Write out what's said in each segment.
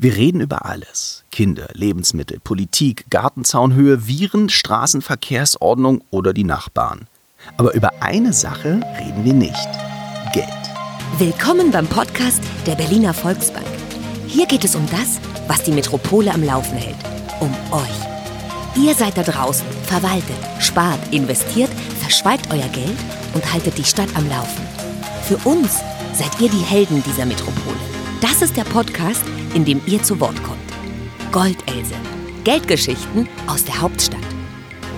Wir reden über alles. Kinder, Lebensmittel, Politik, Gartenzaunhöhe, Viren, Straßenverkehrsordnung oder die Nachbarn. Aber über eine Sache reden wir nicht. Geld. Willkommen beim Podcast der Berliner Volksbank. Hier geht es um das, was die Metropole am Laufen hält. Um euch. Ihr seid da draußen, verwaltet, spart, investiert, verschweigt euer Geld und haltet die Stadt am Laufen. Für uns seid ihr die Helden dieser Metropole. Das ist der Podcast, in dem ihr zu Wort kommt. Goldelse. Geldgeschichten aus der Hauptstadt.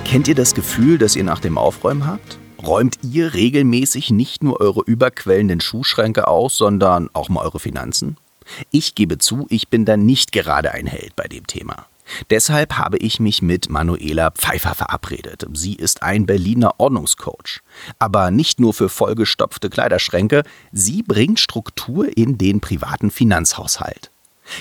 Kennt ihr das Gefühl, das ihr nach dem Aufräumen habt? Räumt ihr regelmäßig nicht nur eure überquellenden Schuhschränke aus, sondern auch mal eure Finanzen? Ich gebe zu, ich bin da nicht gerade ein Held bei dem Thema. Deshalb habe ich mich mit Manuela Pfeiffer verabredet. Sie ist ein Berliner Ordnungscoach. Aber nicht nur für vollgestopfte Kleiderschränke, sie bringt Struktur in den privaten Finanzhaushalt.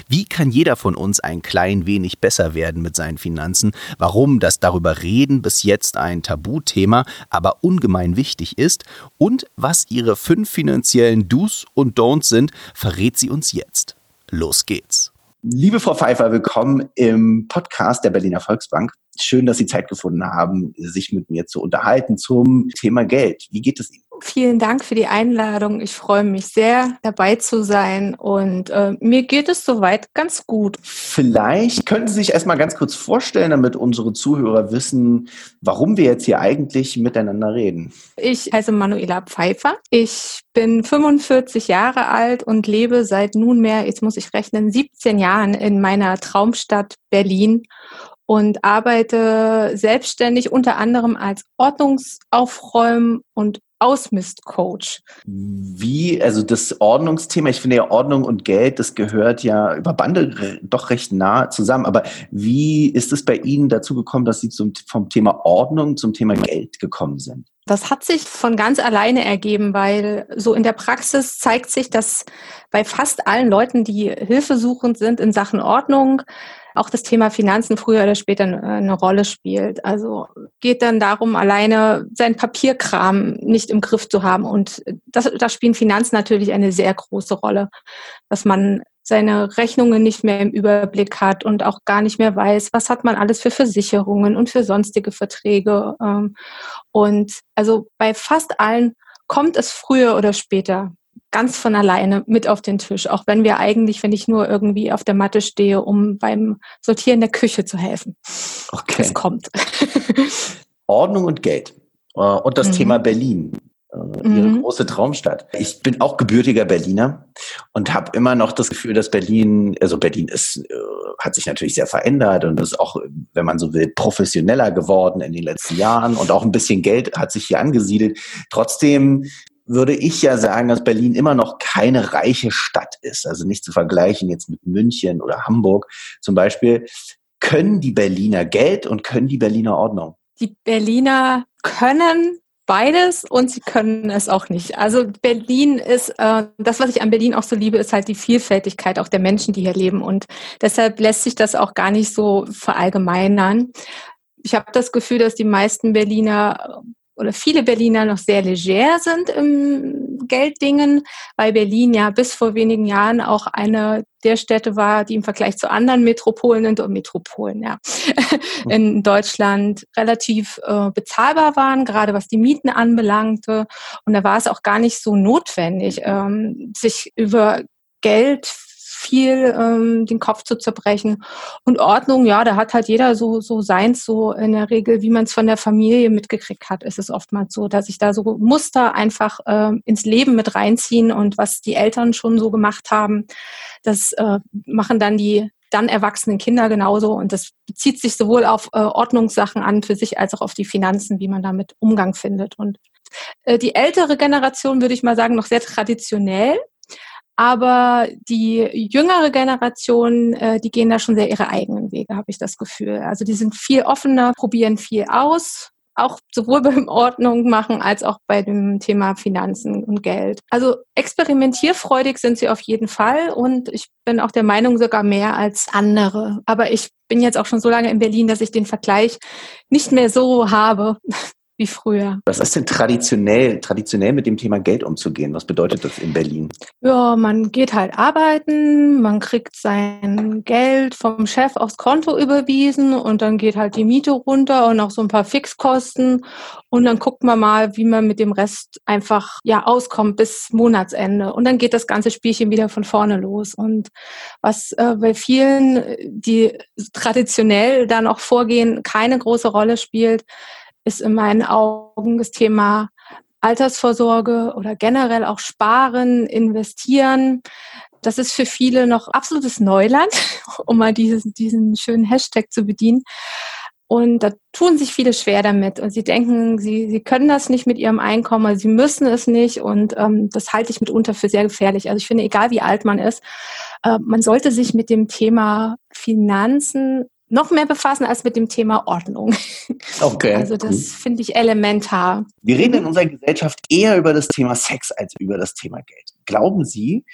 Wie kann jeder von uns ein klein wenig besser werden mit seinen Finanzen? Warum das darüber reden bis jetzt ein Tabuthema, aber ungemein wichtig ist? Und was ihre fünf finanziellen Do's und Don'ts sind, verrät sie uns jetzt. Los geht's. Liebe Frau Pfeiffer, willkommen im Podcast der Berliner Volksbank. Schön, dass Sie Zeit gefunden haben, sich mit mir zu unterhalten zum Thema Geld. Wie geht es Ihnen? Vielen Dank für die Einladung. Ich freue mich sehr, dabei zu sein und äh, mir geht es soweit ganz gut. Vielleicht könnten Sie sich erstmal ganz kurz vorstellen, damit unsere Zuhörer wissen, warum wir jetzt hier eigentlich miteinander reden. Ich heiße Manuela Pfeiffer. Ich bin 45 Jahre alt und lebe seit nunmehr, jetzt muss ich rechnen, 17 Jahren in meiner Traumstadt Berlin und arbeite selbstständig unter anderem als Ordnungsaufräum- und Ausmistcoach. Wie, also das Ordnungsthema, ich finde ja Ordnung und Geld, das gehört ja über Bande doch recht nah zusammen. Aber wie ist es bei Ihnen dazu gekommen, dass Sie zum, vom Thema Ordnung zum Thema Geld gekommen sind? Das hat sich von ganz alleine ergeben, weil so in der Praxis zeigt sich, dass bei fast allen Leuten, die hilfesuchend sind in Sachen Ordnung, auch das Thema Finanzen früher oder später eine Rolle spielt. Also geht dann darum, alleine seinen Papierkram nicht im Griff zu haben. Und das, da spielen Finanzen natürlich eine sehr große Rolle, dass man seine Rechnungen nicht mehr im Überblick hat und auch gar nicht mehr weiß, was hat man alles für Versicherungen und für sonstige Verträge. Ähm, und also bei fast allen kommt es früher oder später ganz von alleine mit auf den Tisch, auch wenn wir eigentlich, wenn ich nur irgendwie auf der Matte stehe, um beim Sortieren der Küche zu helfen. Okay. Es kommt. Ordnung und Geld. Äh, und das mhm. Thema Berlin. Äh, ihre mhm. große Traumstadt. Ich bin auch gebürtiger Berliner und habe immer noch das Gefühl, dass Berlin, also Berlin ist, äh, hat sich natürlich sehr verändert und ist auch, wenn man so will, professioneller geworden in den letzten Jahren und auch ein bisschen Geld hat sich hier angesiedelt. Trotzdem würde ich ja sagen, dass Berlin immer noch keine reiche Stadt ist. Also nicht zu vergleichen jetzt mit München oder Hamburg zum Beispiel. Können die Berliner Geld und können die Berliner Ordnung? Die Berliner können beides und sie können es auch nicht. Also Berlin ist, äh, das, was ich an Berlin auch so liebe, ist halt die Vielfältigkeit auch der Menschen, die hier leben. Und deshalb lässt sich das auch gar nicht so verallgemeinern. Ich habe das Gefühl, dass die meisten Berliner oder viele Berliner noch sehr leger sind im Gelddingen, weil Berlin ja bis vor wenigen Jahren auch eine der Städte war, die im Vergleich zu anderen Metropolen und Metropolen ja, in Deutschland relativ äh, bezahlbar waren, gerade was die Mieten anbelangte. Und da war es auch gar nicht so notwendig, ähm, sich über Geld viel ähm, den Kopf zu zerbrechen. Und Ordnung, ja, da hat halt jeder so, so seins, so in der Regel, wie man es von der Familie mitgekriegt hat, ist es oftmals so, dass sich da so Muster einfach äh, ins Leben mit reinziehen und was die Eltern schon so gemacht haben, das äh, machen dann die dann erwachsenen Kinder genauso. Und das bezieht sich sowohl auf äh, Ordnungssachen an für sich als auch auf die Finanzen, wie man damit Umgang findet. Und äh, die ältere Generation, würde ich mal sagen, noch sehr traditionell. Aber die jüngere Generation, äh, die gehen da schon sehr ihre eigenen Wege, habe ich das Gefühl. Also die sind viel offener, probieren viel aus, auch sowohl beim Ordnung machen als auch bei dem Thema Finanzen und Geld. Also experimentierfreudig sind sie auf jeden Fall und ich bin auch der Meinung sogar mehr als andere. Aber ich bin jetzt auch schon so lange in Berlin, dass ich den Vergleich nicht mehr so habe wie früher. Was ist denn traditionell, traditionell mit dem Thema Geld umzugehen? Was bedeutet das in Berlin? Ja, man geht halt arbeiten, man kriegt sein Geld vom Chef aufs Konto überwiesen und dann geht halt die Miete runter und auch so ein paar Fixkosten und dann guckt man mal, wie man mit dem Rest einfach ja auskommt bis Monatsende und dann geht das ganze Spielchen wieder von vorne los und was äh, bei vielen, die traditionell da noch vorgehen, keine große Rolle spielt, ist in meinen Augen das Thema Altersvorsorge oder generell auch Sparen, Investieren. Das ist für viele noch absolutes Neuland, um mal diesen, diesen schönen Hashtag zu bedienen. Und da tun sich viele schwer damit. Und sie denken, sie, sie können das nicht mit ihrem Einkommen, sie müssen es nicht. Und ähm, das halte ich mitunter für sehr gefährlich. Also ich finde, egal wie alt man ist, äh, man sollte sich mit dem Thema Finanzen noch mehr befassen als mit dem Thema Ordnung. Okay. Also das finde ich elementar. Wir reden in unserer Gesellschaft eher über das Thema Sex als über das Thema Geld. Glauben Sie,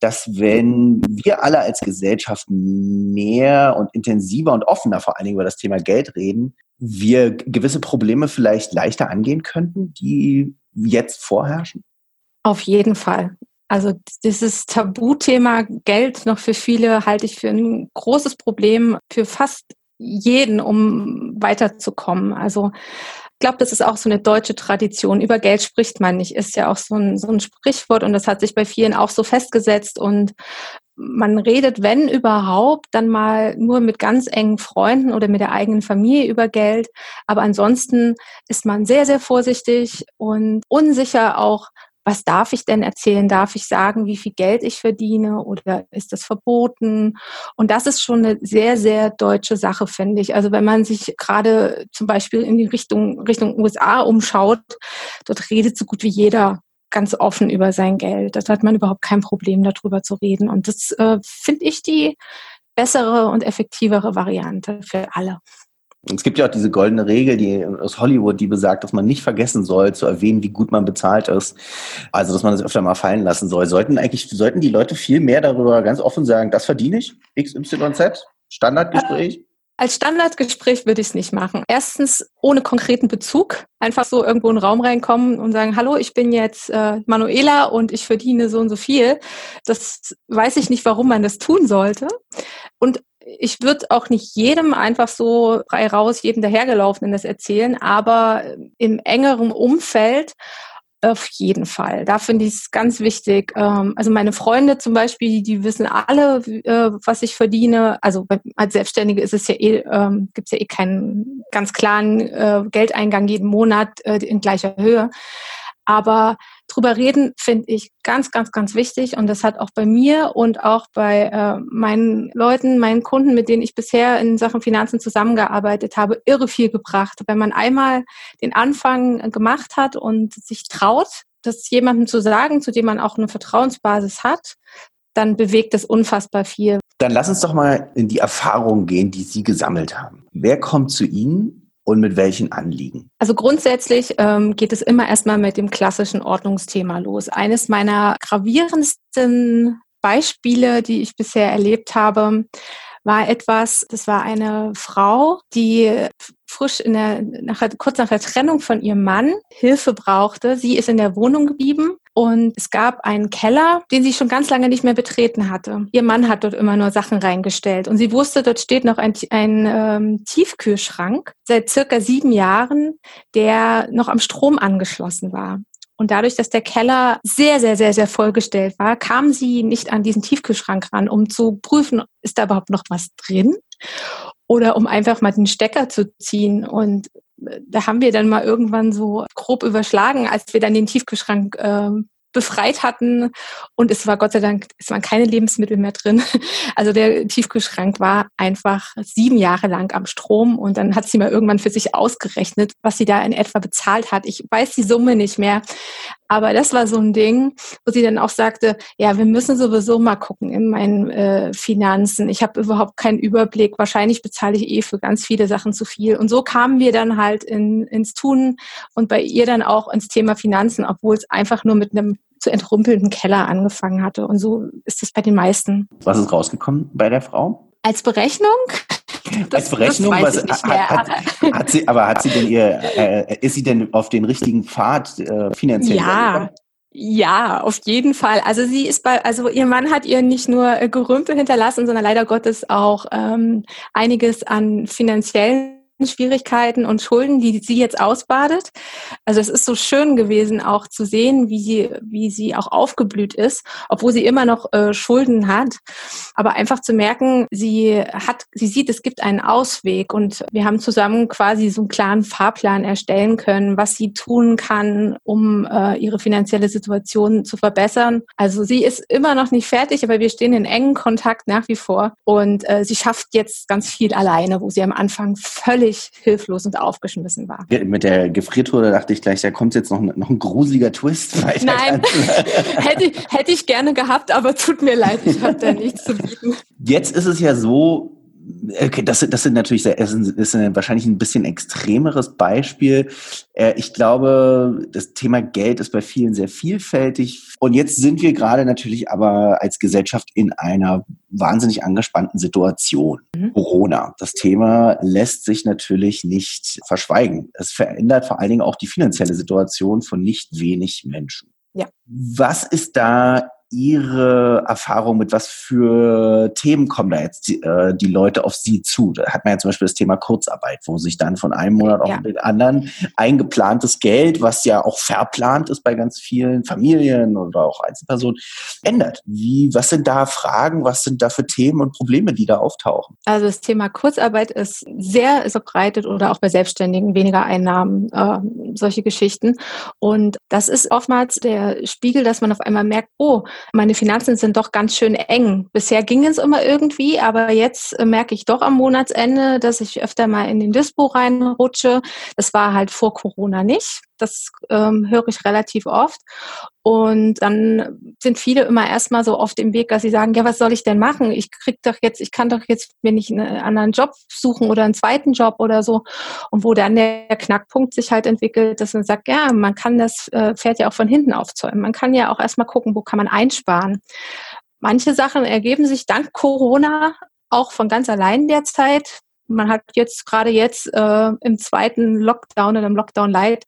dass wenn wir alle als Gesellschaft mehr und intensiver und offener vor allen Dingen über das Thema Geld reden, wir gewisse Probleme vielleicht leichter angehen könnten, die jetzt vorherrschen? Auf jeden Fall. Also dieses Tabuthema Geld noch für viele halte ich für ein großes Problem für fast jeden, um weiterzukommen. Also ich glaube, das ist auch so eine deutsche Tradition. Über Geld spricht man nicht, ist ja auch so ein, so ein Sprichwort und das hat sich bei vielen auch so festgesetzt und man redet, wenn überhaupt, dann mal nur mit ganz engen Freunden oder mit der eigenen Familie über Geld. Aber ansonsten ist man sehr, sehr vorsichtig und unsicher auch, was darf ich denn erzählen? Darf ich sagen, wie viel Geld ich verdiene oder ist das verboten? Und das ist schon eine sehr, sehr deutsche Sache, finde ich. Also wenn man sich gerade zum Beispiel in die Richtung, Richtung USA umschaut, dort redet so gut wie jeder ganz offen über sein Geld. Da hat man überhaupt kein Problem, darüber zu reden. Und das äh, finde ich die bessere und effektivere Variante für alle. Es gibt ja auch diese goldene Regel, die aus Hollywood, die besagt, dass man nicht vergessen soll, zu erwähnen, wie gut man bezahlt ist. Also, dass man das öfter mal fallen lassen soll. Sollten eigentlich, sollten die Leute viel mehr darüber ganz offen sagen, das verdiene ich, XYZ, Standardgespräch? Als Standardgespräch würde ich es nicht machen. Erstens ohne konkreten Bezug. Einfach so irgendwo in den Raum reinkommen und sagen, hallo, ich bin jetzt äh, Manuela und ich verdiene so und so viel. Das weiß ich nicht, warum man das tun sollte. Und ich würde auch nicht jedem einfach so frei raus, jedem dahergelaufenen das erzählen, aber im engeren Umfeld auf jeden Fall. Da finde ich es ganz wichtig. Ähm, also meine Freunde zum Beispiel, die wissen alle, äh, was ich verdiene. Also als Selbstständige ist es ja eh, ähm, gibt es ja eh keinen ganz klaren äh, Geldeingang jeden Monat äh, in gleicher Höhe. Aber drüber reden finde ich ganz, ganz, ganz wichtig. Und das hat auch bei mir und auch bei äh, meinen Leuten, meinen Kunden, mit denen ich bisher in Sachen Finanzen zusammengearbeitet habe, irre viel gebracht. Wenn man einmal den Anfang gemacht hat und sich traut, das jemandem zu sagen, zu dem man auch eine Vertrauensbasis hat, dann bewegt es unfassbar viel. Dann lass uns doch mal in die Erfahrungen gehen, die Sie gesammelt haben. Wer kommt zu Ihnen und mit welchen Anliegen? Also grundsätzlich ähm, geht es immer erstmal mit dem klassischen Ordnungsthema los. Eines meiner gravierendsten Beispiele, die ich bisher erlebt habe, war etwas, das war eine Frau, die frisch in der, nach, kurz nach der Trennung von ihrem Mann Hilfe brauchte. Sie ist in der Wohnung geblieben und es gab einen Keller, den sie schon ganz lange nicht mehr betreten hatte. Ihr Mann hat dort immer nur Sachen reingestellt und sie wusste, dort steht noch ein, ein ähm, Tiefkühlschrank seit circa sieben Jahren, der noch am Strom angeschlossen war. Und dadurch, dass der Keller sehr, sehr, sehr, sehr vollgestellt war, kam sie nicht an diesen Tiefkühlschrank ran, um zu prüfen, ist da überhaupt noch was drin? Oder um einfach mal den Stecker zu ziehen. Und da haben wir dann mal irgendwann so grob überschlagen, als wir dann den Tiefkühlschrank äh, befreit hatten. Und es war Gott sei Dank, es waren keine Lebensmittel mehr drin. Also der Tiefkühlschrank war einfach sieben Jahre lang am Strom. Und dann hat sie mal irgendwann für sich ausgerechnet, was sie da in etwa bezahlt hat. Ich weiß die Summe nicht mehr. Aber das war so ein Ding, wo sie dann auch sagte, ja, wir müssen sowieso mal gucken in meinen äh, Finanzen. Ich habe überhaupt keinen Überblick. Wahrscheinlich bezahle ich eh für ganz viele Sachen zu viel. Und so kamen wir dann halt in, ins Tun und bei ihr dann auch ins Thema Finanzen, obwohl es einfach nur mit einem zu entrumpelnden Keller angefangen hatte. Und so ist es bei den meisten. Was ist rausgekommen bei der Frau? Als Berechnung Das, Als Berechnung, was, hat, hat, hat, sie, aber hat sie denn ihr, äh, ist sie denn auf den richtigen Pfad äh, finanziell? Ja, ja, auf jeden Fall. Also sie ist bei, also ihr Mann hat ihr nicht nur Gerümpel hinterlassen, sondern leider Gottes auch ähm, einiges an finanziellen Schwierigkeiten und Schulden, die sie jetzt ausbadet. Also es ist so schön gewesen, auch zu sehen, wie sie, wie sie auch aufgeblüht ist, obwohl sie immer noch äh, Schulden hat. Aber einfach zu merken, sie hat, sie sieht, es gibt einen Ausweg und wir haben zusammen quasi so einen klaren Fahrplan erstellen können, was sie tun kann, um äh, ihre finanzielle Situation zu verbessern. Also sie ist immer noch nicht fertig, aber wir stehen in engen Kontakt nach wie vor und äh, sie schafft jetzt ganz viel alleine, wo sie am Anfang völlig völlig hilflos und aufgeschmissen war. Mit der Gefriertruhe dachte ich gleich, da kommt jetzt noch, noch ein gruseliger Twist. Nein, hätte, hätte ich gerne gehabt, aber tut mir leid, ich habe da nichts zu bieten. Jetzt ist es ja so, Okay, das, das sind natürlich sehr, das ist wahrscheinlich ein bisschen extremeres Beispiel. Äh, ich glaube, das Thema Geld ist bei vielen sehr vielfältig. Und jetzt sind wir gerade natürlich aber als Gesellschaft in einer wahnsinnig angespannten Situation. Mhm. Corona. Das Thema lässt sich natürlich nicht verschweigen. Es verändert vor allen Dingen auch die finanzielle Situation von nicht wenig Menschen. Ja. Was ist da Ihre Erfahrung mit was für Themen kommen da jetzt die, äh, die, Leute auf Sie zu? Da hat man ja zum Beispiel das Thema Kurzarbeit, wo sich dann von einem Monat auf ja. den anderen eingeplantes Geld, was ja auch verplant ist bei ganz vielen Familien oder auch Einzelpersonen, ändert. Wie, was sind da Fragen, was sind da für Themen und Probleme, die da auftauchen? Also das Thema Kurzarbeit ist sehr verbreitet oder auch bei Selbstständigen weniger Einnahmen, äh, solche Geschichten. Und das ist oftmals der Spiegel, dass man auf einmal merkt, oh, meine Finanzen sind doch ganz schön eng. Bisher ging es immer irgendwie, aber jetzt äh, merke ich doch am Monatsende, dass ich öfter mal in den Dispo reinrutsche. Das war halt vor Corona nicht. Das ähm, höre ich relativ oft. Und dann sind viele immer erstmal so auf dem Weg, dass sie sagen, ja, was soll ich denn machen? Ich krieg doch jetzt, ich kann doch jetzt mir nicht einen anderen Job suchen oder einen zweiten Job oder so. Und wo dann der Knackpunkt sich halt entwickelt, dass man sagt, ja, man kann das äh, Pferd ja auch von hinten aufzäumen. Man kann ja auch erstmal gucken, wo kann man einsparen. Manche Sachen ergeben sich dank Corona auch von ganz allein derzeit. Man hat jetzt gerade jetzt äh, im zweiten Lockdown oder im Lockdown Light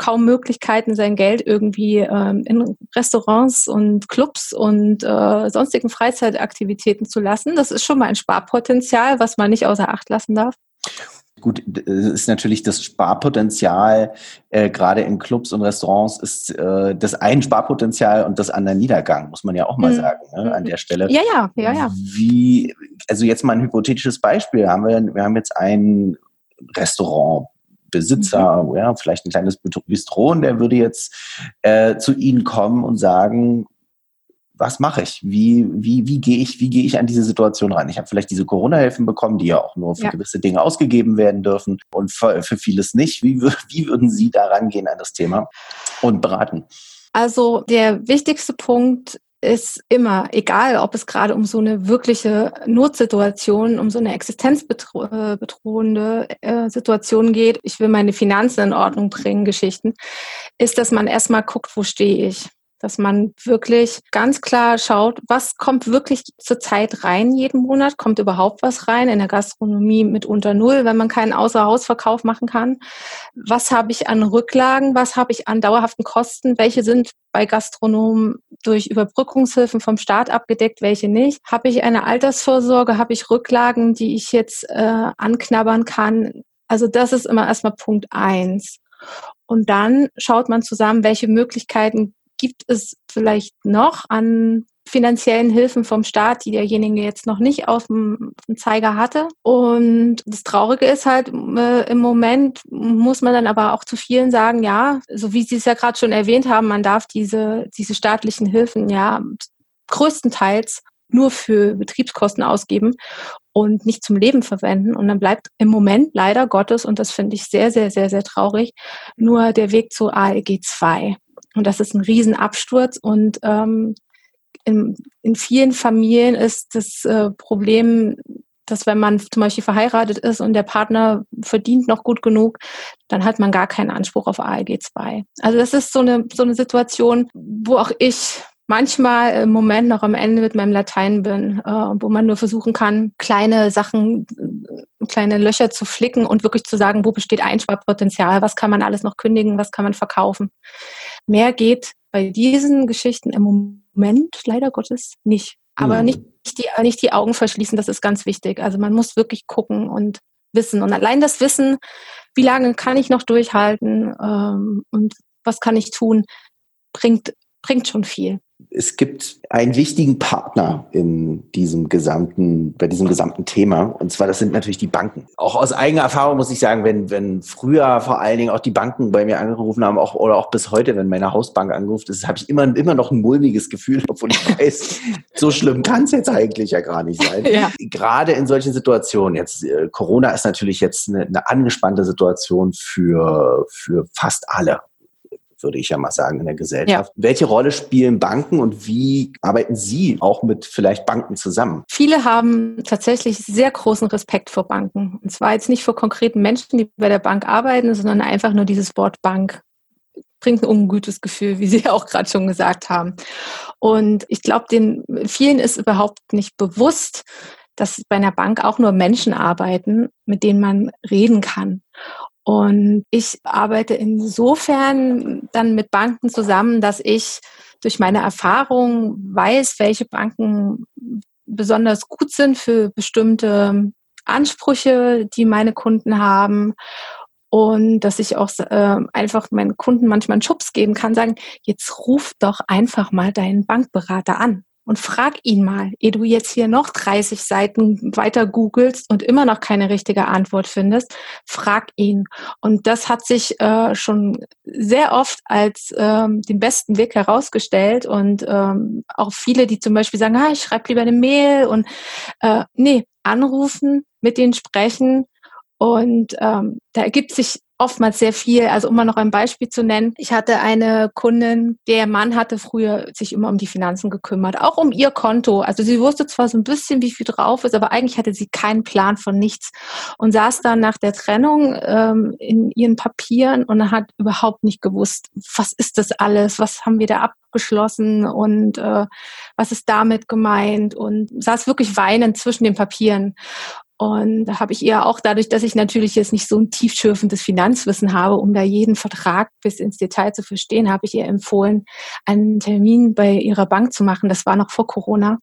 kaum Möglichkeiten, sein Geld irgendwie ähm, in Restaurants und Clubs und äh, sonstigen Freizeitaktivitäten zu lassen. Das ist schon mal ein Sparpotenzial, was man nicht außer Acht lassen darf. Gut, ist natürlich das Sparpotenzial, äh, gerade in Clubs und Restaurants, ist äh, das ein Sparpotenzial und das andere Niedergang, muss man ja auch mal mhm. sagen, ne, an der Stelle. Ja, ja, ja, ja. Wie, also jetzt mal ein hypothetisches Beispiel. Haben wir, wir haben jetzt ein Restaurant, Besitzer, mhm. ja, vielleicht ein kleines Bistro, und der würde jetzt äh, zu Ihnen kommen und sagen, was mache ich? Wie, wie, wie gehe ich, wie gehe ich an diese Situation ran? Ich habe vielleicht diese Corona-Hilfen bekommen, die ja auch nur für ja. gewisse Dinge ausgegeben werden dürfen und für, für vieles nicht. Wie, wie würden Sie da rangehen an das Thema und beraten? Also der wichtigste Punkt ist immer, egal ob es gerade um so eine wirkliche Notsituation, um so eine existenzbedrohende äh, Situation geht, ich will meine Finanzen in Ordnung bringen, Geschichten, ist, dass man erstmal guckt, wo stehe ich dass man wirklich ganz klar schaut, was kommt wirklich zur Zeit rein jeden Monat? Kommt überhaupt was rein? In der Gastronomie mit unter Null, wenn man keinen Außerhausverkauf machen kann. Was habe ich an Rücklagen? Was habe ich an dauerhaften Kosten? Welche sind bei Gastronomen durch Überbrückungshilfen vom Staat abgedeckt, welche nicht? Habe ich eine Altersvorsorge? Habe ich Rücklagen, die ich jetzt äh, anknabbern kann? Also das ist immer erstmal Punkt eins. Und dann schaut man zusammen, welche Möglichkeiten gibt es vielleicht noch an finanziellen Hilfen vom Staat, die derjenige jetzt noch nicht auf dem, auf dem Zeiger hatte. Und das Traurige ist halt, äh, im Moment muss man dann aber auch zu vielen sagen, ja, so wie Sie es ja gerade schon erwähnt haben, man darf diese, diese staatlichen Hilfen ja größtenteils nur für Betriebskosten ausgeben und nicht zum Leben verwenden. Und dann bleibt im Moment leider Gottes, und das finde ich sehr, sehr, sehr, sehr traurig, nur der Weg zu ALG 2. Und das ist ein Riesenabsturz. Und ähm, in, in vielen Familien ist das äh, Problem, dass wenn man zum Beispiel verheiratet ist und der Partner verdient noch gut genug, dann hat man gar keinen Anspruch auf ALG 2. Also das ist so eine, so eine Situation, wo auch ich manchmal im Moment noch am Ende mit meinem Latein bin, äh, wo man nur versuchen kann, kleine Sachen kleine Löcher zu flicken und wirklich zu sagen, wo besteht Einsparpotenzial, was kann man alles noch kündigen, was kann man verkaufen. Mehr geht bei diesen Geschichten im Moment leider Gottes nicht. Aber mhm. nicht, die, nicht die Augen verschließen, das ist ganz wichtig. Also man muss wirklich gucken und wissen. Und allein das Wissen, wie lange kann ich noch durchhalten ähm, und was kann ich tun, bringt, bringt schon viel es gibt einen wichtigen Partner in diesem gesamten, bei diesem gesamten Thema. Und zwar, das sind natürlich die Banken. Auch aus eigener Erfahrung muss ich sagen, wenn, wenn früher vor allen Dingen auch die Banken bei mir angerufen haben, auch, oder auch bis heute, wenn meine Hausbank angerufen ist, habe ich immer, immer noch ein mulmiges Gefühl, obwohl ich weiß, so schlimm kann es jetzt eigentlich ja gar nicht sein. Ja. Gerade in solchen Situationen, jetzt, äh, Corona ist natürlich jetzt eine, eine angespannte Situation für, für fast alle würde ich ja mal sagen, in der Gesellschaft. Ja. Welche Rolle spielen Banken und wie arbeiten Sie auch mit vielleicht Banken zusammen? Viele haben tatsächlich sehr großen Respekt vor Banken. Und zwar jetzt nicht vor konkreten Menschen, die bei der Bank arbeiten, sondern einfach nur dieses Wort Bank bringt ein ungutes Gefühl, wie Sie auch gerade schon gesagt haben. Und ich glaube, den vielen ist überhaupt nicht bewusst, dass bei einer Bank auch nur Menschen arbeiten, mit denen man reden kann. Und ich arbeite insofern dann mit Banken zusammen, dass ich durch meine Erfahrung weiß, welche Banken besonders gut sind für bestimmte Ansprüche, die meine Kunden haben. Und dass ich auch äh, einfach meinen Kunden manchmal einen Schubs geben kann, sagen, jetzt ruf doch einfach mal deinen Bankberater an und frag ihn mal, ehe du jetzt hier noch 30 Seiten weiter googelst und immer noch keine richtige Antwort findest, frag ihn. Und das hat sich äh, schon sehr oft als ähm, den besten Weg herausgestellt und ähm, auch viele, die zum Beispiel sagen, ah, ich schreibe lieber eine Mail und äh, nee, anrufen, mit denen sprechen und ähm, da ergibt sich oftmals sehr viel. Also um mal noch ein Beispiel zu nennen. Ich hatte eine Kundin, der Mann hatte früher sich immer um die Finanzen gekümmert, auch um ihr Konto. Also sie wusste zwar so ein bisschen, wie viel drauf ist, aber eigentlich hatte sie keinen Plan von nichts und saß dann nach der Trennung ähm, in ihren Papieren und hat überhaupt nicht gewusst, was ist das alles, was haben wir da abgeschlossen und äh, was ist damit gemeint und saß wirklich weinend zwischen den Papieren. Und da habe ich ihr auch dadurch, dass ich natürlich jetzt nicht so ein tiefschürfendes Finanzwissen habe, um da jeden Vertrag bis ins Detail zu verstehen, habe ich ihr empfohlen, einen Termin bei ihrer Bank zu machen. Das war noch vor Corona.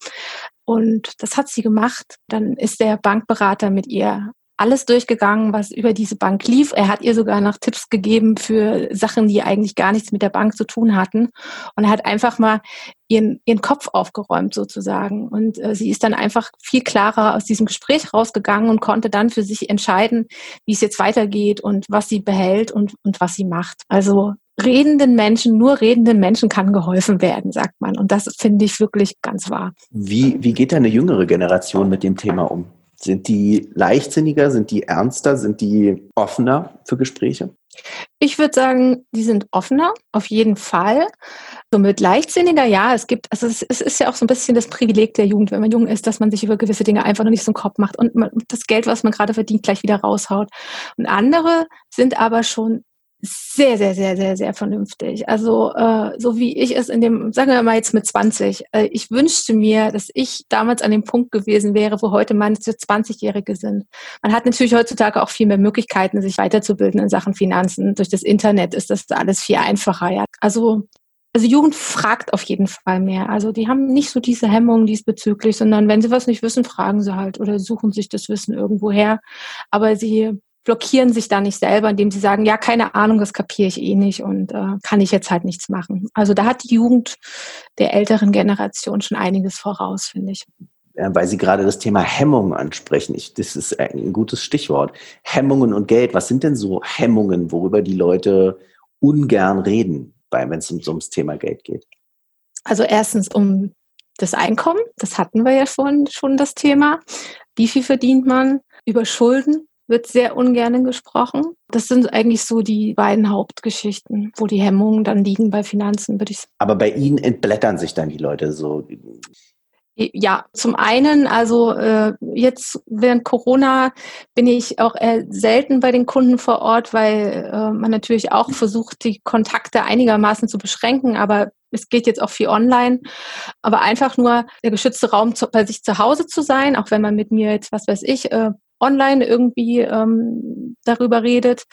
Und das hat sie gemacht. Dann ist der Bankberater mit ihr alles durchgegangen, was über diese Bank lief. Er hat ihr sogar noch Tipps gegeben für Sachen, die eigentlich gar nichts mit der Bank zu tun hatten. Und er hat einfach mal ihren, ihren Kopf aufgeräumt sozusagen. Und äh, sie ist dann einfach viel klarer aus diesem Gespräch rausgegangen und konnte dann für sich entscheiden, wie es jetzt weitergeht und was sie behält und, und was sie macht. Also redenden Menschen, nur redenden Menschen kann geholfen werden, sagt man. Und das finde ich wirklich ganz wahr. Wie, wie geht eine jüngere Generation mit dem Thema um? Sind die leichtsinniger, sind die ernster, sind die offener für Gespräche? Ich würde sagen, die sind offener, auf jeden Fall. Somit leichtsinniger, ja, es gibt, also es, es, ist ja auch so ein bisschen das Privileg der Jugend, wenn man jung ist, dass man sich über gewisse Dinge einfach noch nicht so einen Kopf macht und man, das Geld, was man gerade verdient, gleich wieder raushaut. Und andere sind aber schon sehr, sehr, sehr, sehr, sehr vernünftig. Also äh, so wie ich es in dem, sagen wir mal jetzt mit 20, äh, ich wünschte mir, dass ich damals an dem Punkt gewesen wäre, wo heute meine 20-Jährige sind. Man hat natürlich heutzutage auch viel mehr Möglichkeiten, sich weiterzubilden in Sachen Finanzen. Durch das Internet ist das alles viel einfacher. Ja. Also also Jugend fragt auf jeden Fall mehr. Also die haben nicht so diese Hemmungen diesbezüglich, sondern wenn sie was nicht wissen, fragen sie halt oder suchen sich das Wissen irgendwo her. Aber sie blockieren sich da nicht selber, indem sie sagen, ja, keine Ahnung, das kapiere ich eh nicht und äh, kann ich jetzt halt nichts machen. Also da hat die Jugend der älteren Generation schon einiges voraus, finde ich. Weil Sie gerade das Thema Hemmungen ansprechen. Ich, das ist ein gutes Stichwort. Hemmungen und Geld. Was sind denn so Hemmungen, worüber die Leute ungern reden, wenn es um, ums Thema Geld geht? Also erstens um das Einkommen. Das hatten wir ja vorhin schon das Thema. Wie viel verdient man? Über Schulden wird sehr ungern gesprochen. Das sind eigentlich so die beiden Hauptgeschichten, wo die Hemmungen dann liegen bei Finanzen, würde ich sagen. Aber bei Ihnen entblättern sich dann die Leute so. Ja, zum einen, also äh, jetzt während Corona bin ich auch eher selten bei den Kunden vor Ort, weil äh, man natürlich auch versucht, die Kontakte einigermaßen zu beschränken, aber es geht jetzt auch viel online, aber einfach nur der geschützte Raum zu, bei sich zu Hause zu sein, auch wenn man mit mir jetzt, was weiß ich, äh, online irgendwie ähm, darüber redet,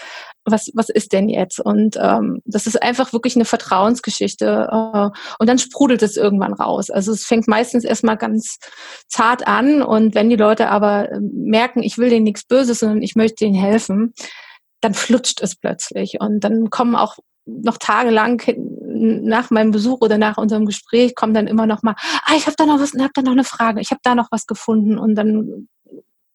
was, was ist denn jetzt? Und ähm, das ist einfach wirklich eine Vertrauensgeschichte. Äh, und dann sprudelt es irgendwann raus. Also es fängt meistens erstmal ganz zart an und wenn die Leute aber ähm, merken, ich will denen nichts Böses, sondern ich möchte ihnen helfen, dann flutscht es plötzlich. Und dann kommen auch noch tagelang nach meinem Besuch oder nach unserem Gespräch kommen dann immer noch mal, ah, ich habe da noch was, habe da noch eine Frage, ich habe da noch was gefunden und dann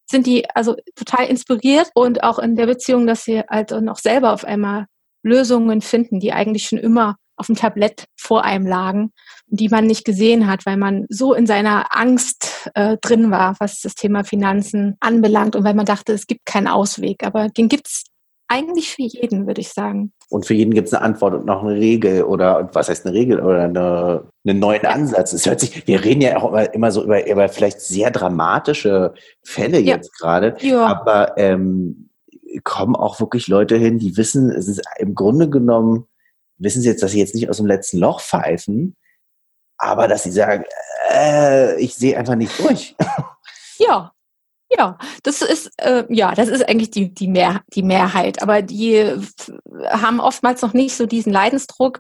sind die also total inspiriert und auch in der Beziehung, dass sie halt noch selber auf einmal Lösungen finden, die eigentlich schon immer auf dem Tablett vor einem lagen, die man nicht gesehen hat, weil man so in seiner Angst äh, drin war, was das Thema Finanzen anbelangt und weil man dachte, es gibt keinen Ausweg. Aber den gibt's eigentlich für jeden, würde ich sagen. Und für jeden gibt es eine Antwort und noch eine Regel oder was heißt eine Regel oder eine, einen neuen Ansatz. Es hört sich, wir reden ja auch immer, immer so über, über vielleicht sehr dramatische Fälle ja. jetzt gerade, ja. aber ähm, kommen auch wirklich Leute hin, die wissen, es ist im Grunde genommen, wissen sie jetzt, dass sie jetzt nicht aus dem letzten Loch pfeifen, aber dass sie sagen, äh, ich sehe einfach nicht durch. Ja, ja, das ist äh, ja, das ist eigentlich die die Mehr die Mehrheit, aber die haben oftmals noch nicht so diesen Leidensdruck,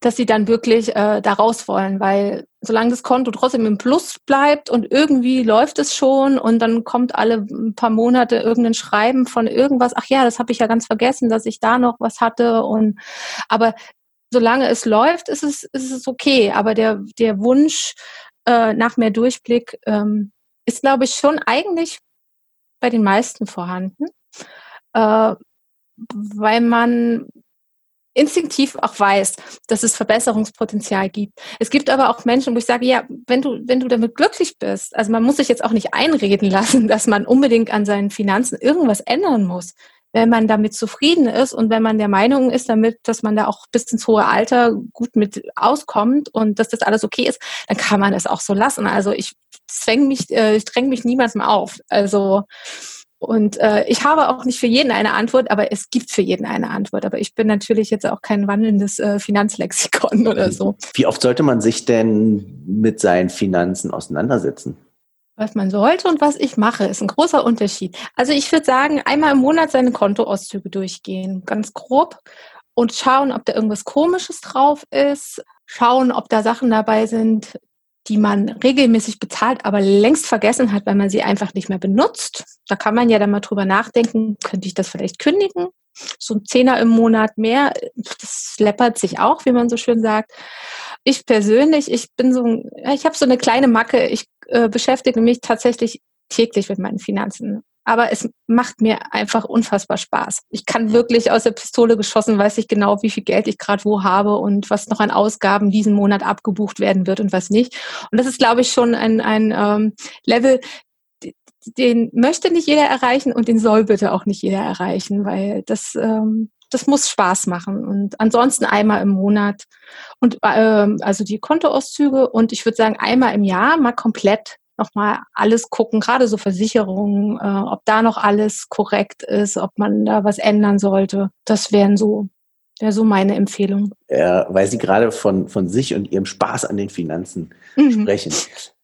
dass sie dann wirklich äh, da raus wollen, weil solange das Konto trotzdem im Plus bleibt und irgendwie läuft es schon und dann kommt alle paar Monate irgendein Schreiben von irgendwas, ach ja, das habe ich ja ganz vergessen, dass ich da noch was hatte und aber solange es läuft, ist es ist es okay, aber der der Wunsch äh, nach mehr Durchblick ähm, ist, glaube ich, schon eigentlich bei den meisten vorhanden, äh, weil man instinktiv auch weiß, dass es Verbesserungspotenzial gibt. Es gibt aber auch Menschen, wo ich sage, ja, wenn du, wenn du damit glücklich bist, also man muss sich jetzt auch nicht einreden lassen, dass man unbedingt an seinen Finanzen irgendwas ändern muss. Wenn man damit zufrieden ist und wenn man der Meinung ist damit, dass man da auch bis ins hohe Alter gut mit auskommt und dass das alles okay ist, dann kann man es auch so lassen. Also ich zwänge mich, äh, ich dränge mich niemals mehr auf. Also und äh, ich habe auch nicht für jeden eine Antwort, aber es gibt für jeden eine Antwort. Aber ich bin natürlich jetzt auch kein wandelndes äh, Finanzlexikon oder so. Wie oft sollte man sich denn mit seinen Finanzen auseinandersetzen? Was man sollte und was ich mache, ist ein großer Unterschied. Also ich würde sagen, einmal im Monat seine Kontoauszüge durchgehen, ganz grob, und schauen, ob da irgendwas Komisches drauf ist, schauen, ob da Sachen dabei sind, die man regelmäßig bezahlt, aber längst vergessen hat, weil man sie einfach nicht mehr benutzt. Da kann man ja dann mal drüber nachdenken, könnte ich das vielleicht kündigen? So ein Zehner im Monat mehr, das läppert sich auch, wie man so schön sagt. Ich persönlich, ich bin so, ich habe so eine kleine Macke. Ich äh, beschäftige mich tatsächlich täglich mit meinen Finanzen aber es macht mir einfach unfassbar Spaß. Ich kann wirklich aus der Pistole geschossen, weiß ich genau, wie viel Geld ich gerade wo habe und was noch an Ausgaben diesen Monat abgebucht werden wird und was nicht. Und das ist, glaube ich, schon ein, ein ähm, Level, den möchte nicht jeder erreichen und den soll bitte auch nicht jeder erreichen, weil das, ähm, das muss Spaß machen. Und ansonsten einmal im Monat und ähm, also die Kontoauszüge und ich würde sagen einmal im Jahr mal komplett nochmal alles gucken, gerade so Versicherungen, äh, ob da noch alles korrekt ist, ob man da was ändern sollte. Das wären so, wäre so meine Empfehlung. Ja, weil Sie gerade von, von sich und Ihrem Spaß an den Finanzen mhm. sprechen.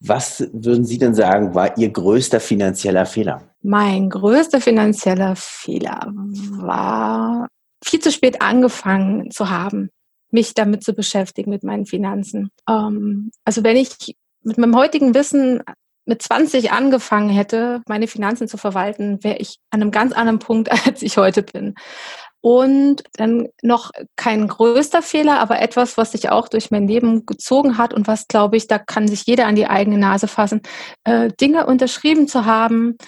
Was würden Sie denn sagen, war Ihr größter finanzieller Fehler? Mein größter finanzieller Fehler war viel zu spät angefangen zu haben mich damit zu beschäftigen, mit meinen Finanzen. Ähm, also wenn ich mit meinem heutigen Wissen mit 20 angefangen hätte, meine Finanzen zu verwalten, wäre ich an einem ganz anderen Punkt, als ich heute bin. Und dann noch kein größter Fehler, aber etwas, was sich auch durch mein Leben gezogen hat und was, glaube ich, da kann sich jeder an die eigene Nase fassen, äh, Dinge unterschrieben zu haben,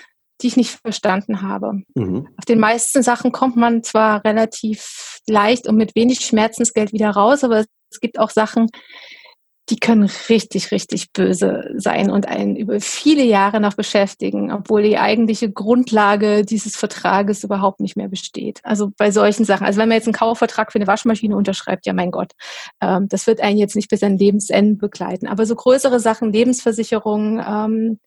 die ich nicht verstanden habe. Mhm. Auf den meisten Sachen kommt man zwar relativ leicht und mit wenig Schmerzensgeld wieder raus, aber es gibt auch Sachen, die können richtig, richtig böse sein und einen über viele Jahre noch beschäftigen, obwohl die eigentliche Grundlage dieses Vertrages überhaupt nicht mehr besteht. Also bei solchen Sachen. Also wenn man jetzt einen Kaufvertrag für eine Waschmaschine unterschreibt, ja mein Gott, ähm, das wird einen jetzt nicht bis ein Lebensende begleiten. Aber so größere Sachen, Lebensversicherungen, ähm,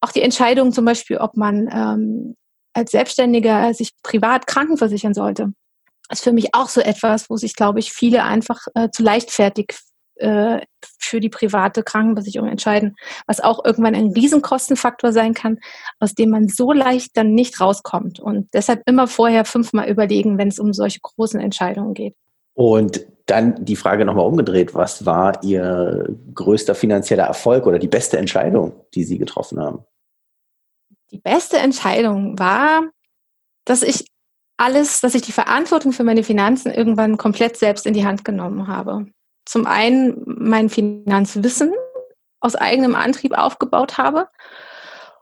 auch die Entscheidung zum Beispiel, ob man ähm, als Selbstständiger sich privat krankenversichern sollte, ist für mich auch so etwas, wo sich, glaube ich, viele einfach äh, zu leichtfertig äh, für die private Krankenversicherung entscheiden, was auch irgendwann ein Riesenkostenfaktor sein kann, aus dem man so leicht dann nicht rauskommt. Und deshalb immer vorher fünfmal überlegen, wenn es um solche großen Entscheidungen geht. Und dann die Frage nochmal umgedreht, was war Ihr größter finanzieller Erfolg oder die beste Entscheidung, die Sie getroffen haben? Die beste Entscheidung war, dass ich alles, dass ich die Verantwortung für meine Finanzen irgendwann komplett selbst in die Hand genommen habe. Zum einen mein Finanzwissen aus eigenem Antrieb aufgebaut habe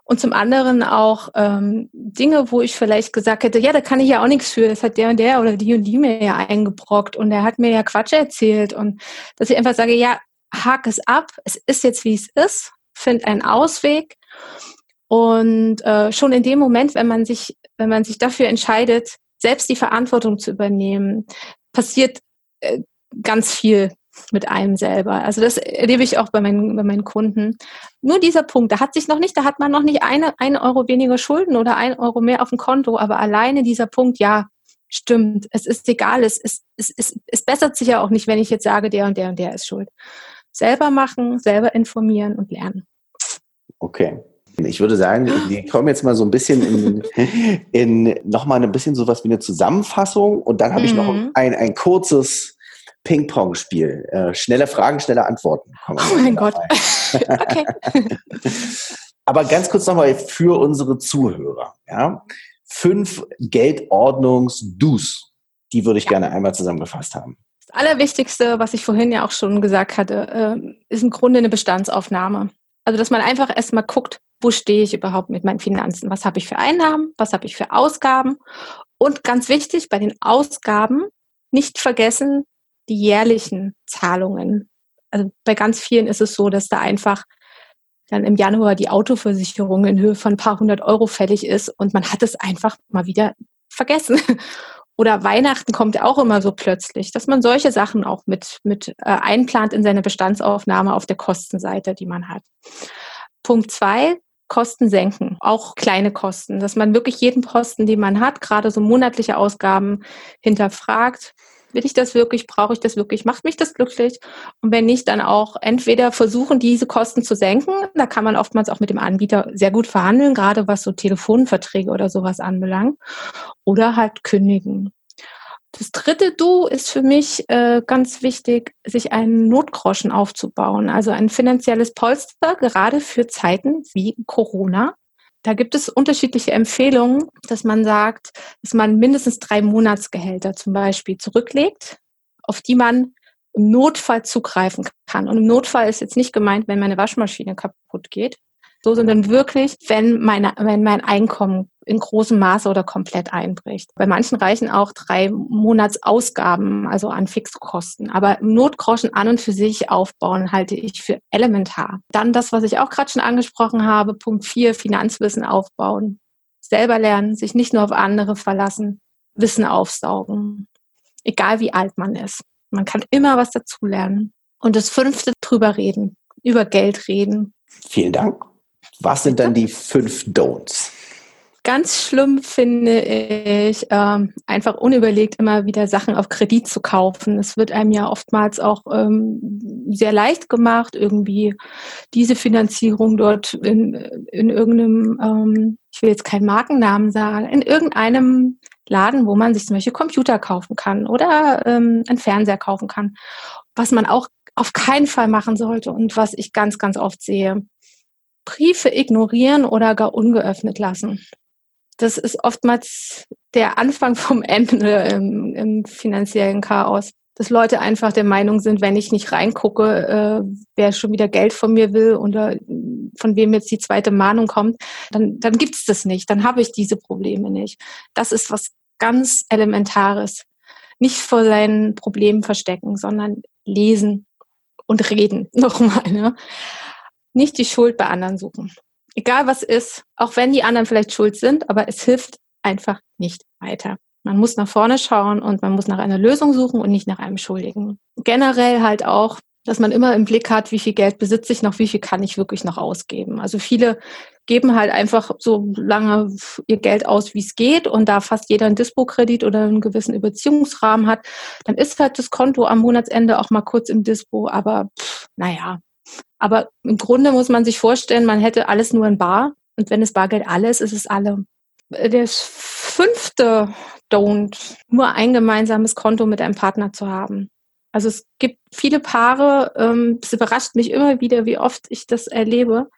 und zum anderen auch ähm, Dinge, wo ich vielleicht gesagt hätte, ja, da kann ich ja auch nichts für, das hat der und der oder die und die mir ja eingebrockt und er hat mir ja Quatsch erzählt und dass ich einfach sage, ja, hake es ab, es ist jetzt wie es ist, find einen Ausweg und äh, schon in dem Moment, wenn man sich, wenn man sich dafür entscheidet, selbst die Verantwortung zu übernehmen, passiert äh, ganz viel mit einem selber. Also das erlebe ich auch bei meinen, bei meinen Kunden. Nur dieser Punkt, da hat sich noch nicht, da hat man noch nicht eine, ein Euro weniger Schulden oder ein Euro mehr auf dem Konto, aber alleine dieser Punkt, ja, stimmt, es ist egal, es, es, es, es, es bessert sich ja auch nicht, wenn ich jetzt sage, der und der und der ist schuld. Selber machen, selber informieren und lernen. Okay. Ich würde sagen, wir kommen jetzt mal so ein bisschen in, in nochmal ein bisschen sowas wie eine Zusammenfassung und dann habe ich noch mhm. ein, ein kurzes Ping-Pong-Spiel. Äh, schnelle Fragen, schnelle Antworten. Oh mein Gott. okay. Aber ganz kurz nochmal für unsere Zuhörer. Ja? Fünf Geldordnungs-Dus, die würde ich ja. gerne einmal zusammengefasst haben. Das Allerwichtigste, was ich vorhin ja auch schon gesagt hatte, äh, ist im Grunde eine Bestandsaufnahme. Also, dass man einfach erstmal guckt, wo stehe ich überhaupt mit meinen Finanzen? Was habe ich für Einnahmen? Was habe ich für Ausgaben? Und ganz wichtig, bei den Ausgaben nicht vergessen die jährlichen Zahlungen. Also bei ganz vielen ist es so, dass da einfach dann im Januar die Autoversicherung in Höhe von ein paar hundert Euro fällig ist und man hat es einfach mal wieder vergessen. Oder Weihnachten kommt auch immer so plötzlich, dass man solche Sachen auch mit, mit äh, einplant in seine Bestandsaufnahme auf der Kostenseite, die man hat. Punkt zwei, Kosten senken, auch kleine Kosten, dass man wirklich jeden Posten, den man hat, gerade so monatliche Ausgaben hinterfragt. Will ich das wirklich? Brauche ich das wirklich? Macht mich das glücklich? Und wenn nicht, dann auch entweder versuchen, diese Kosten zu senken. Da kann man oftmals auch mit dem Anbieter sehr gut verhandeln, gerade was so Telefonverträge oder sowas anbelangt. Oder halt kündigen. Das dritte Du ist für mich äh, ganz wichtig, sich einen Notgroschen aufzubauen, also ein finanzielles Polster, gerade für Zeiten wie Corona. Da gibt es unterschiedliche Empfehlungen, dass man sagt, dass man mindestens drei Monatsgehälter zum Beispiel zurücklegt, auf die man im Notfall zugreifen kann. Und im Notfall ist jetzt nicht gemeint, wenn meine Waschmaschine kaputt geht, so, sondern wirklich, wenn, meine, wenn mein Einkommen in großem Maße oder komplett einbricht. Bei manchen reichen auch drei Monatsausgaben, also an Fixkosten. Aber Notgroschen an und für sich aufbauen halte ich für elementar. Dann das, was ich auch gerade schon angesprochen habe, Punkt vier, Finanzwissen aufbauen. Selber lernen, sich nicht nur auf andere verlassen, Wissen aufsaugen. Egal wie alt man ist. Man kann immer was dazulernen. Und das fünfte, drüber reden. Über Geld reden. Vielen Dank. Was sind dann die fünf Don'ts? Ganz schlimm finde ich, ähm, einfach unüberlegt immer wieder Sachen auf Kredit zu kaufen. Es wird einem ja oftmals auch ähm, sehr leicht gemacht, irgendwie diese Finanzierung dort in, in irgendeinem, ähm, ich will jetzt keinen Markennamen sagen, in irgendeinem Laden, wo man sich zum Beispiel Computer kaufen kann oder ähm, einen Fernseher kaufen kann. Was man auch auf keinen Fall machen sollte und was ich ganz, ganz oft sehe. Briefe ignorieren oder gar ungeöffnet lassen das ist oftmals der Anfang vom Ende im, im, finanziellen Chaos. Dass Leute einfach der Meinung sind, wenn ich nicht reingucke, äh, wer schon wieder Geld von mir will oder von wem jetzt die zweite Mahnung kommt, dann, dann gibt es das nicht. Dann habe ich diese Probleme nicht. Das ist was ganz Elementares. Nicht vor seinen Problemen verstecken, sondern lesen und reden. Nochmal. Ne? Nicht die Schuld bei anderen suchen egal was ist, auch wenn die anderen vielleicht schuld sind, aber es hilft einfach nicht weiter. Man muss nach vorne schauen und man muss nach einer Lösung suchen und nicht nach einem Schuldigen. Generell halt auch, dass man immer im Blick hat, wie viel Geld besitze ich noch, wie viel kann ich wirklich noch ausgeben. Also viele geben halt einfach so lange ihr Geld aus, wie es geht. Und da fast jeder einen Dispo-Kredit oder einen gewissen Überziehungsrahmen hat, dann ist halt das Konto am Monatsende auch mal kurz im Dispo. Aber pff, naja, aber im Grunde muss man sich vorstellen, man hätte alles nur in Bar. Und wenn es Bargeld alles ist, ist es alle. Das fünfte Don't, nur ein gemeinsames Konto mit einem Partner zu haben. Also es gibt viele Paare, ähm, es überrascht mich immer wieder, wie oft ich das erlebe,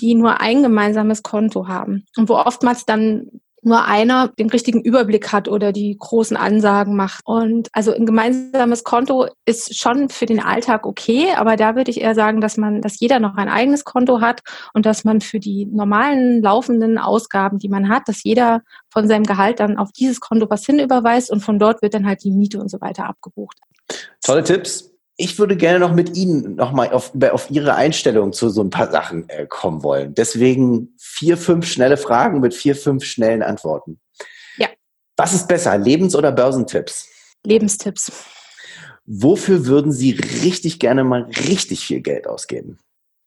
die nur ein gemeinsames Konto haben und wo oftmals dann nur einer den richtigen Überblick hat oder die großen Ansagen macht. Und also ein gemeinsames Konto ist schon für den Alltag okay, aber da würde ich eher sagen, dass man, dass jeder noch ein eigenes Konto hat und dass man für die normalen laufenden Ausgaben, die man hat, dass jeder von seinem Gehalt dann auf dieses Konto was hinüberweist und von dort wird dann halt die Miete und so weiter abgebucht. Tolle Tipps. Ich würde gerne noch mit Ihnen nochmal auf, auf Ihre Einstellung zu so ein paar Sachen äh, kommen wollen. Deswegen vier, fünf schnelle Fragen mit vier, fünf schnellen Antworten. Ja. Was ist besser, Lebens- oder Börsentipps? Lebenstipps. Wofür würden Sie richtig gerne mal richtig viel Geld ausgeben?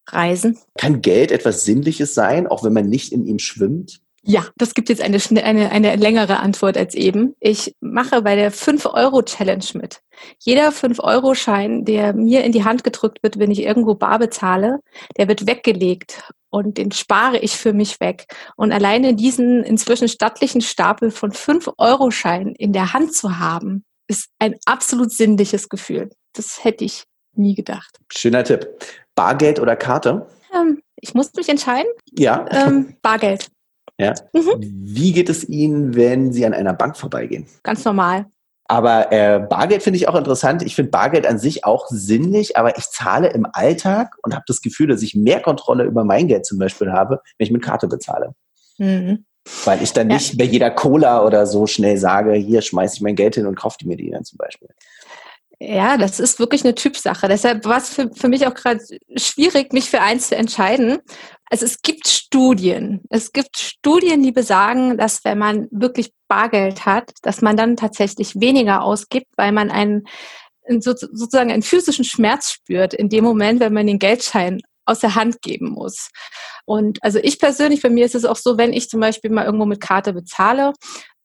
Reisen. Kann Geld etwas Sinnliches sein, auch wenn man nicht in ihm schwimmt? Ja, das gibt jetzt eine, eine, eine längere Antwort als eben. Ich mache bei der 5-Euro-Challenge mit. Jeder 5-Euro-Schein, der mir in die Hand gedrückt wird, wenn ich irgendwo bar bezahle, der wird weggelegt und den spare ich für mich weg. Und alleine diesen inzwischen stattlichen Stapel von 5-Euro-Scheinen in der Hand zu haben, ist ein absolut sinnliches Gefühl. Das hätte ich nie gedacht. Schöner Tipp. Bargeld oder Karte? Ähm, ich muss mich entscheiden. Ja. Ähm, Bargeld. Ja. Mhm. Wie geht es Ihnen, wenn Sie an einer Bank vorbeigehen? Ganz normal. Aber äh, Bargeld finde ich auch interessant. Ich finde Bargeld an sich auch sinnlich, aber ich zahle im Alltag und habe das Gefühl, dass ich mehr Kontrolle über mein Geld zum Beispiel habe, wenn ich mit Karte bezahle. Mhm. Weil ich dann ja. nicht bei jeder Cola oder so schnell sage, hier schmeiße ich mein Geld hin und kaufe mir die dann zum Beispiel. Ja, das ist wirklich eine Typsache. Deshalb war es für, für mich auch gerade schwierig, mich für eins zu entscheiden. Also es gibt Studien. Es gibt Studien, die besagen, dass wenn man wirklich Bargeld hat, dass man dann tatsächlich weniger ausgibt, weil man einen sozusagen einen physischen Schmerz spürt in dem Moment, wenn man den Geldschein aus der Hand geben muss. Und also ich persönlich, bei mir ist es auch so, wenn ich zum Beispiel mal irgendwo mit Karte bezahle,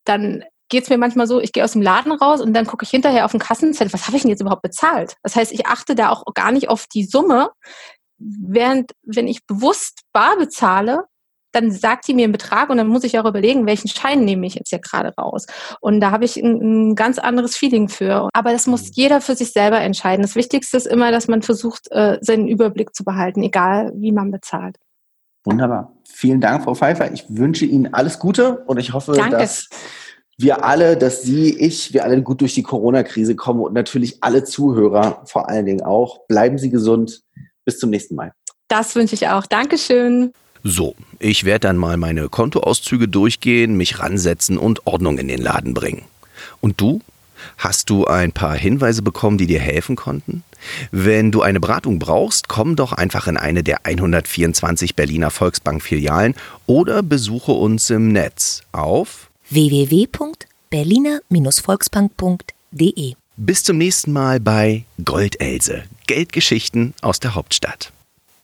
dann geht es mir manchmal so, ich gehe aus dem Laden raus und dann gucke ich hinterher auf den Kassenzettel, was habe ich denn jetzt überhaupt bezahlt? Das heißt, ich achte da auch gar nicht auf die Summe, während wenn ich bewusst bar bezahle, dann sagt sie mir einen Betrag und dann muss ich auch überlegen, welchen Schein nehme ich jetzt hier gerade raus. Und da habe ich ein, ein, ganz anderes Feeling für. Aber das muss mhm. jeder für sich selber entscheiden. Das Wichtigste ist immer, dass man versucht, äh, seinen Überblick zu behalten, egal wie man bezahlt. Wunderbar. Vielen Dank, Frau Pfeiffer. Ich wünsche Ihnen alles Gute und ich hoffe, Danke. dass wir alle, dass Sie, ich, wir alle gut durch die Corona-Krise kommen und natürlich alle Zuhörer vor allen Dingen auch. Bleiben Sie gesund. Bis zum nächsten Mal. Das wünsche ich auch. Dankeschön. So, ich werde dann mal meine Kontoauszüge durchgehen, mich ransetzen und Ordnung in den Laden bringen. Und du? Hast du ein paar Hinweise bekommen, die dir helfen konnten? Wenn du eine Beratung brauchst, komm doch einfach in eine der 124 Berliner Volksbank-Filialen oder besuche uns im Netz auf www.berliner-volksbank.de. Bis zum nächsten Mal bei Goldelse, Geldgeschichten aus der Hauptstadt.